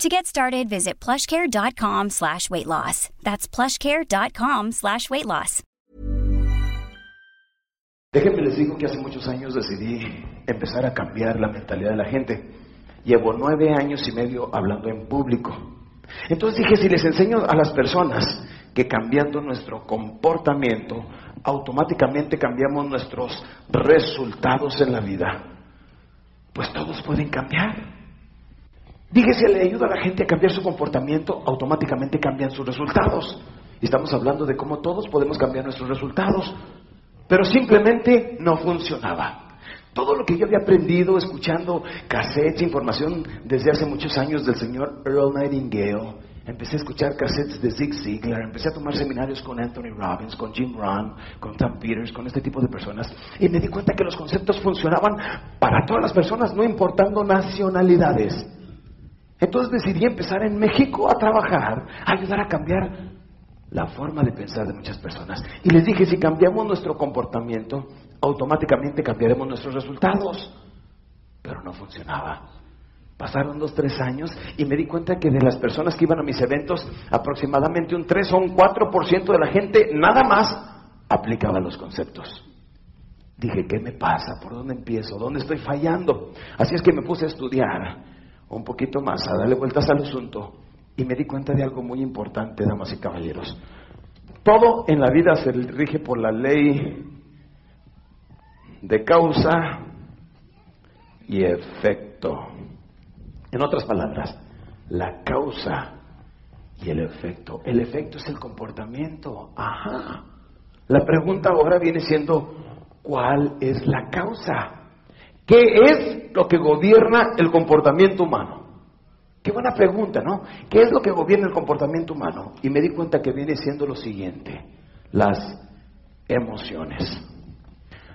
To get started, visit plushcare.com slash weight loss. That's plushcare.com slash weight loss. Déjenme les digo que hace muchos años decidí empezar a cambiar la mentalidad de la gente. Llevo nueve años y medio hablando en público. Entonces dije, si les enseño a las personas que cambiando nuestro comportamiento, automáticamente cambiamos nuestros resultados en la vida, pues todos pueden cambiar. Si le ayuda a la gente a cambiar su comportamiento, automáticamente cambian sus resultados. Estamos hablando de cómo todos podemos cambiar nuestros resultados. Pero simplemente no funcionaba. Todo lo que yo había aprendido escuchando cassettes, información desde hace muchos años del señor Earl Nightingale, empecé a escuchar cassettes de Zig Ziglar, empecé a tomar seminarios con Anthony Robbins, con Jim Rohn, con Tom Peters, con este tipo de personas, y me di cuenta que los conceptos funcionaban para todas las personas, no importando nacionalidades. Entonces decidí empezar en México a trabajar, a ayudar a cambiar la forma de pensar de muchas personas. Y les dije, si cambiamos nuestro comportamiento, automáticamente cambiaremos nuestros resultados. Pero no funcionaba. Pasaron dos, tres años y me di cuenta que de las personas que iban a mis eventos, aproximadamente un 3 o un 4% de la gente nada más aplicaba los conceptos. Dije, ¿qué me pasa? ¿Por dónde empiezo? ¿Dónde estoy fallando? Así es que me puse a estudiar un poquito más, a darle vueltas al asunto y me di cuenta de algo muy importante, damas y caballeros. Todo en la vida se rige por la ley de causa y efecto. En otras palabras, la causa y el efecto. El efecto es el comportamiento. Ajá. La pregunta ahora viene siendo, ¿cuál es la causa? ¿Qué es lo que gobierna el comportamiento humano? Qué buena pregunta, ¿no? ¿Qué es lo que gobierna el comportamiento humano? Y me di cuenta que viene siendo lo siguiente, las emociones.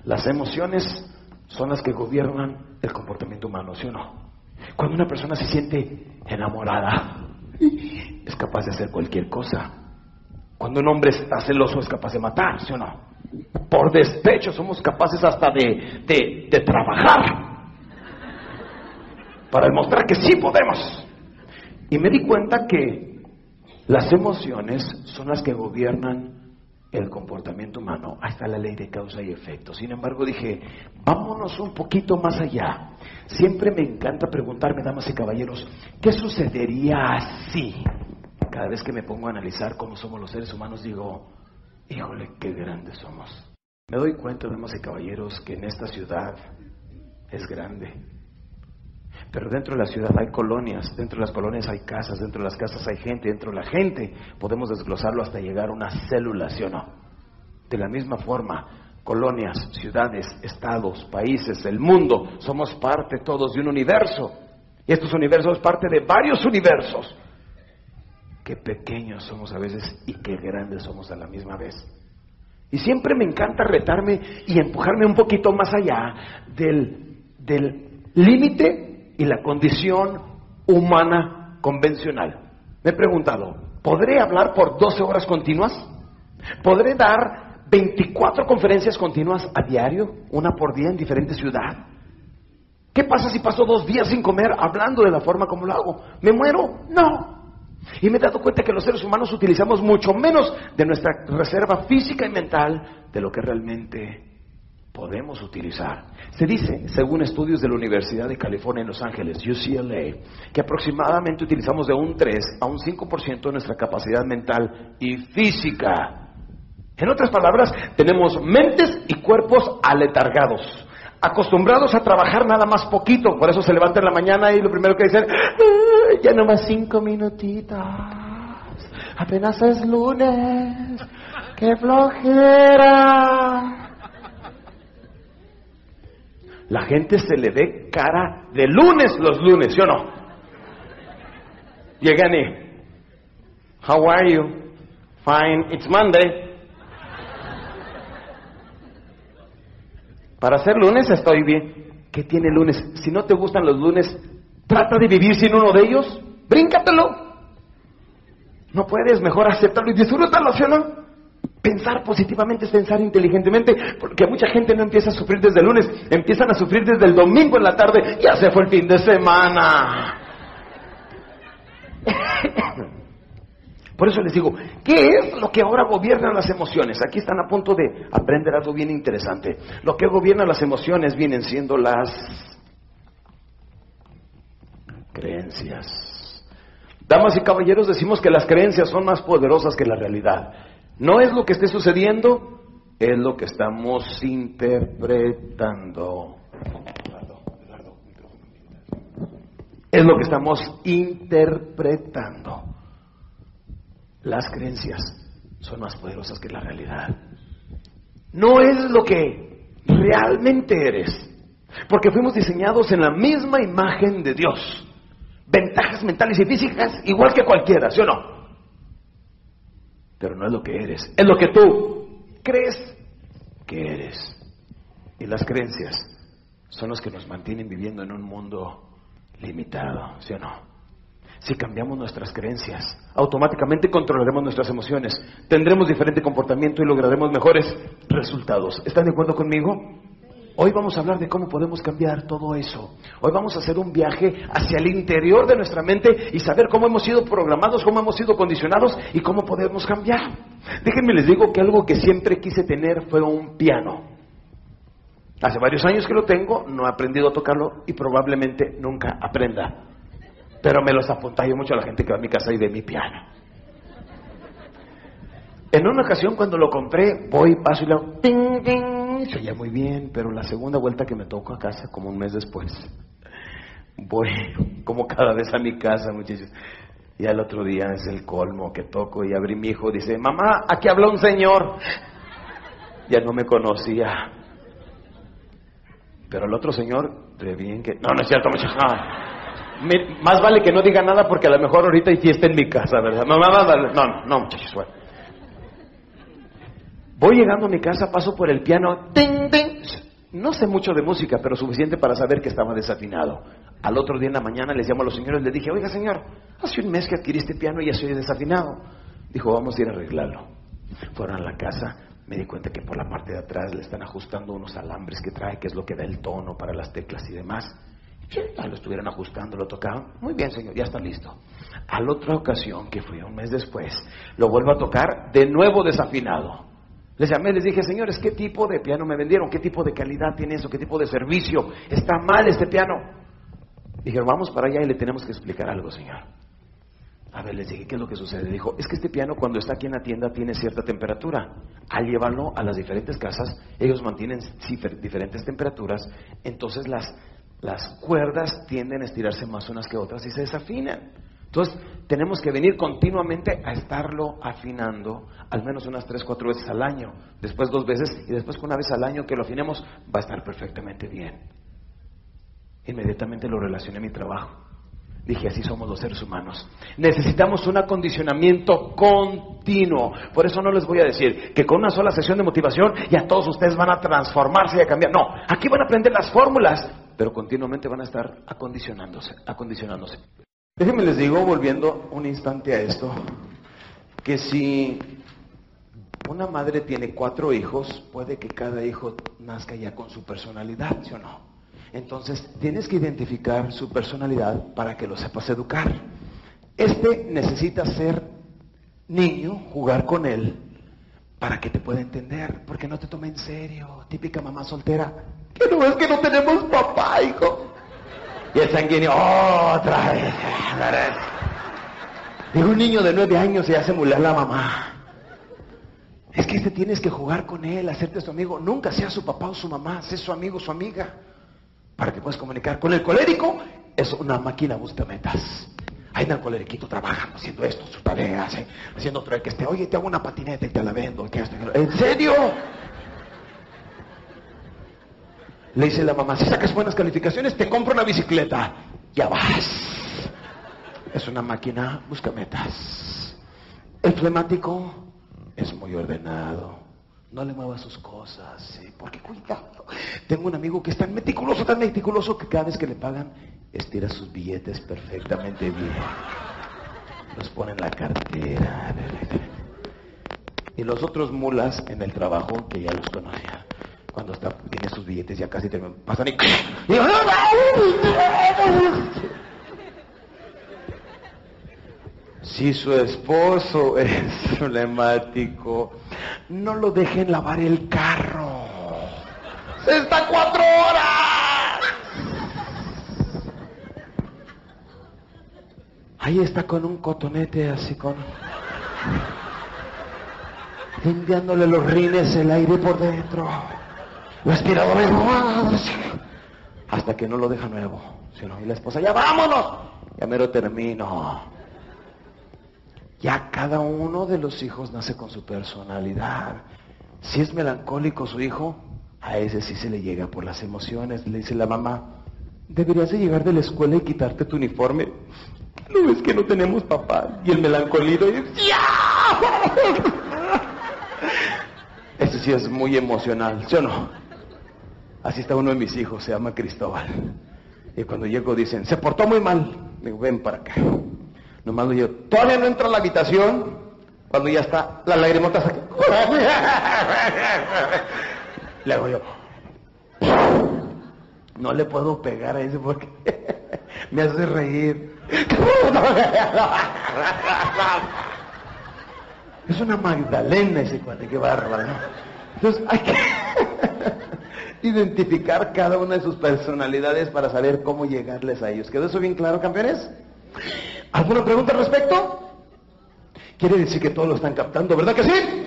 Las emociones son las que gobiernan el comportamiento humano, ¿sí o no? Cuando una persona se siente enamorada, es capaz de hacer cualquier cosa. Cuando un hombre está celoso, es capaz de matar, ¿sí o no? Por despecho somos capaces hasta de, de, trabajar para demostrar que sí podemos. Y me di cuenta que las emociones son las que gobiernan el comportamiento humano. Ahí está la ley de causa y efecto. Sin embargo, dije, vámonos un poquito más allá. Siempre me encanta preguntarme, damas y caballeros, ¿qué sucedería si? Cada vez que me pongo a analizar cómo somos los seres humanos, digo, híjole, qué grandes somos. Me doy cuenta, damas y caballeros, que en esta ciudad es grande. Pero dentro de la ciudad hay colonias, dentro de las colonias hay casas, dentro de las casas hay gente, dentro de la gente podemos desglosarlo hasta llegar a una célula, ¿sí o no? De la misma forma, colonias, ciudades, estados, países, el mundo, somos parte todos de un universo. Y estos universos es parte de varios universos. Qué pequeños somos a veces y qué grandes somos a la misma vez. Y siempre me encanta retarme y empujarme un poquito más allá del, límite y la condición humana convencional. Me he preguntado, ¿podré hablar por 12 horas continuas? Podré dar 24 conferencias continuas a diario, una por día en diferente ciudad. ¿Qué pasa si paso dos días sin comer hablando de la forma como lo hago? ¿Me muero? No. Y me he dado cuenta que los seres humanos utilizamos mucho menos de nuestra reserva física y mental de lo que realmente podemos utilizar. Se dice, según estudios de la Universidad de California en Los Ángeles, UCLA, que aproximadamente utilizamos de un 3 a un 5% de nuestra capacidad mental y física. En otras palabras, tenemos mentes y cuerpos aletargados acostumbrados a trabajar nada más poquito, por eso se levantan en la mañana y lo primero que dicen, ya no más cinco minutitos, apenas es lunes, qué flojera. La gente se le ve cara de lunes los lunes, ¿sí o no? Llegan y, how are you? Fine, it's Monday. Para ser lunes estoy bien. ¿Qué tiene lunes? Si no te gustan los lunes, trata de vivir sin uno de ellos. Bríncatelo. No puedes, mejor aceptarlo y disfrútalo, ¿sí o no? Pensar positivamente es pensar inteligentemente, porque mucha gente no empieza a sufrir desde lunes, empiezan a sufrir desde el domingo en la tarde, ya se fue el fin de semana. Por eso les digo, ¿qué es lo que ahora gobierna las emociones? Aquí están a punto de aprender algo bien interesante. Lo que gobierna las emociones vienen siendo las creencias. Damas y caballeros, decimos que las creencias son más poderosas que la realidad. No es lo que esté sucediendo, es lo que estamos interpretando. Es lo que estamos interpretando. Las creencias son más poderosas que la realidad. No es lo que realmente eres, porque fuimos diseñados en la misma imagen de Dios. Ventajas mentales y físicas igual que cualquiera, ¿sí o no? Pero no es lo que eres, es lo que tú crees que eres. Y las creencias son las que nos mantienen viviendo en un mundo limitado, ¿sí o no? Si cambiamos nuestras creencias, automáticamente controlaremos nuestras emociones, tendremos diferente comportamiento y lograremos mejores resultados. ¿Están de acuerdo conmigo? Hoy vamos a hablar de cómo podemos cambiar todo eso. Hoy vamos a hacer un viaje hacia el interior de nuestra mente y saber cómo hemos sido programados, cómo hemos sido condicionados y cómo podemos cambiar. Déjenme les digo que algo que siempre quise tener fue un piano. Hace varios años que lo tengo, no he aprendido a tocarlo y probablemente nunca aprenda. Pero me los apunta mucho a la gente que va a mi casa y ve mi piano. En una ocasión cuando lo compré, voy, paso y lo... ¡Ting, ting! Se oía muy bien, pero la segunda vuelta que me toco a casa, como un mes después, voy como cada vez a mi casa, muchachos. Y al otro día es el colmo que toco y abrí mi hijo, dice, mamá, aquí habla un señor. Ya no me conocía. Pero el otro señor, de bien que... No, no es cierto, muchachos, más vale que no diga nada porque a lo mejor ahorita hay fiesta en mi casa, ¿verdad? No, no, no, no, muchachos, bueno. Voy llegando a mi casa, paso por el piano, ¡ting, ting! No sé mucho de música, pero suficiente para saber que estaba desafinado. Al otro día en la mañana les llamo a los señores y les dije, oiga señor, hace un mes que adquiriste piano y ya soy desafinado. Dijo, vamos a ir a arreglarlo. Fueron a la casa, me di cuenta que por la parte de atrás le están ajustando unos alambres que trae, que es lo que da el tono para las teclas y demás. Lo estuvieron ajustando, lo tocaban. Muy bien, señor, ya está listo. A la otra ocasión, que fue un mes después, lo vuelvo a tocar de nuevo desafinado. Les llamé, les dije, señores, ¿qué tipo de piano me vendieron? ¿Qué tipo de calidad tiene eso? ¿Qué tipo de servicio? Está mal este piano. Dijeron, vamos para allá y le tenemos que explicar algo, señor. A ver, les dije, ¿qué es lo que sucede? Dijo, es que este piano cuando está aquí en la tienda tiene cierta temperatura. Al llevarlo a las diferentes casas, ellos mantienen diferentes temperaturas, entonces las las cuerdas tienden a estirarse más unas que otras y se desafinan. Entonces, tenemos que venir continuamente a estarlo afinando, al menos unas tres, cuatro veces al año, después dos veces, y después una vez al año que lo afinemos, va a estar perfectamente bien. Inmediatamente lo relacioné a mi trabajo. Dije, así somos los seres humanos. Necesitamos un acondicionamiento continuo. Por eso no les voy a decir que con una sola sesión de motivación ya todos ustedes van a transformarse y a cambiar. No, aquí van a aprender las fórmulas, pero continuamente van a estar acondicionándose, acondicionándose. Déjenme les digo, volviendo un instante a esto, que si una madre tiene cuatro hijos, puede que cada hijo nazca ya con su personalidad, ¿sí o no? Entonces tienes que identificar su personalidad para que lo sepas educar. Este necesita ser niño, jugar con él, para que te pueda entender, porque no te tome en serio. Típica mamá soltera. Que no es que no tenemos papá, hijo. Y el sanguíneo, otra vez. Digo, un niño de nueve años y hace mular la mamá. Es que este tienes que jugar con él, hacerte su amigo. Nunca sea su papá o su mamá, sé su amigo o su amiga. Para que puedas comunicar con el colérico, es una máquina busca metas. Ahí anda el coleriquito trabajando, haciendo esto, su tarea, haciendo otro que esté, oye, te hago una patineta y te la vendo. ¿En serio? Le dice la mamá, si sacas buenas calificaciones, te compro una bicicleta. Ya vas. Es una máquina, busca metas. El flemático es muy ordenado. No le mueva sus cosas, porque cuidado. Tengo un amigo que es tan meticuloso, tan meticuloso que cada vez que le pagan, estira sus billetes perfectamente bien. Los pone en la cartera. Y los otros mulas en el trabajo, que ya los conocía, cuando está, tiene sus billetes ya casi terminan, pasan y... Si su esposo es problemático, no lo dejen lavar el carro. ¡Está cuatro horas! Ahí está con un cotonete así con... Limpiándole los rines, el aire por dentro. La aspiradora. Hasta que no lo deja nuevo. Si no, y la esposa, ya vámonos. Ya mero termino. Ya cada uno de los hijos nace con su personalidad. Si es melancólico su hijo, a ese sí se le llega por las emociones. Le dice la mamá, deberías de llegar de la escuela y quitarte tu uniforme. No ves que no tenemos papá. Y el melancolido dice, Este sí es muy emocional, ¿sí o no? Así está uno de mis hijos, se llama Cristóbal. Y cuando llego dicen, se portó muy mal. Digo, ven para acá. Nomás lo yo, todavía no entra a la habitación cuando ya está la lagrimota aquí. Le hago yo, no le puedo pegar a ese porque me hace reír. Es una Magdalena ese cuate, qué bárbaro. Entonces hay que identificar cada una de sus personalidades para saber cómo llegarles a ellos. ¿Quedó eso bien claro, campeones? ¿Alguna pregunta al respecto? Quiere decir que todos lo están captando, ¿verdad que sí?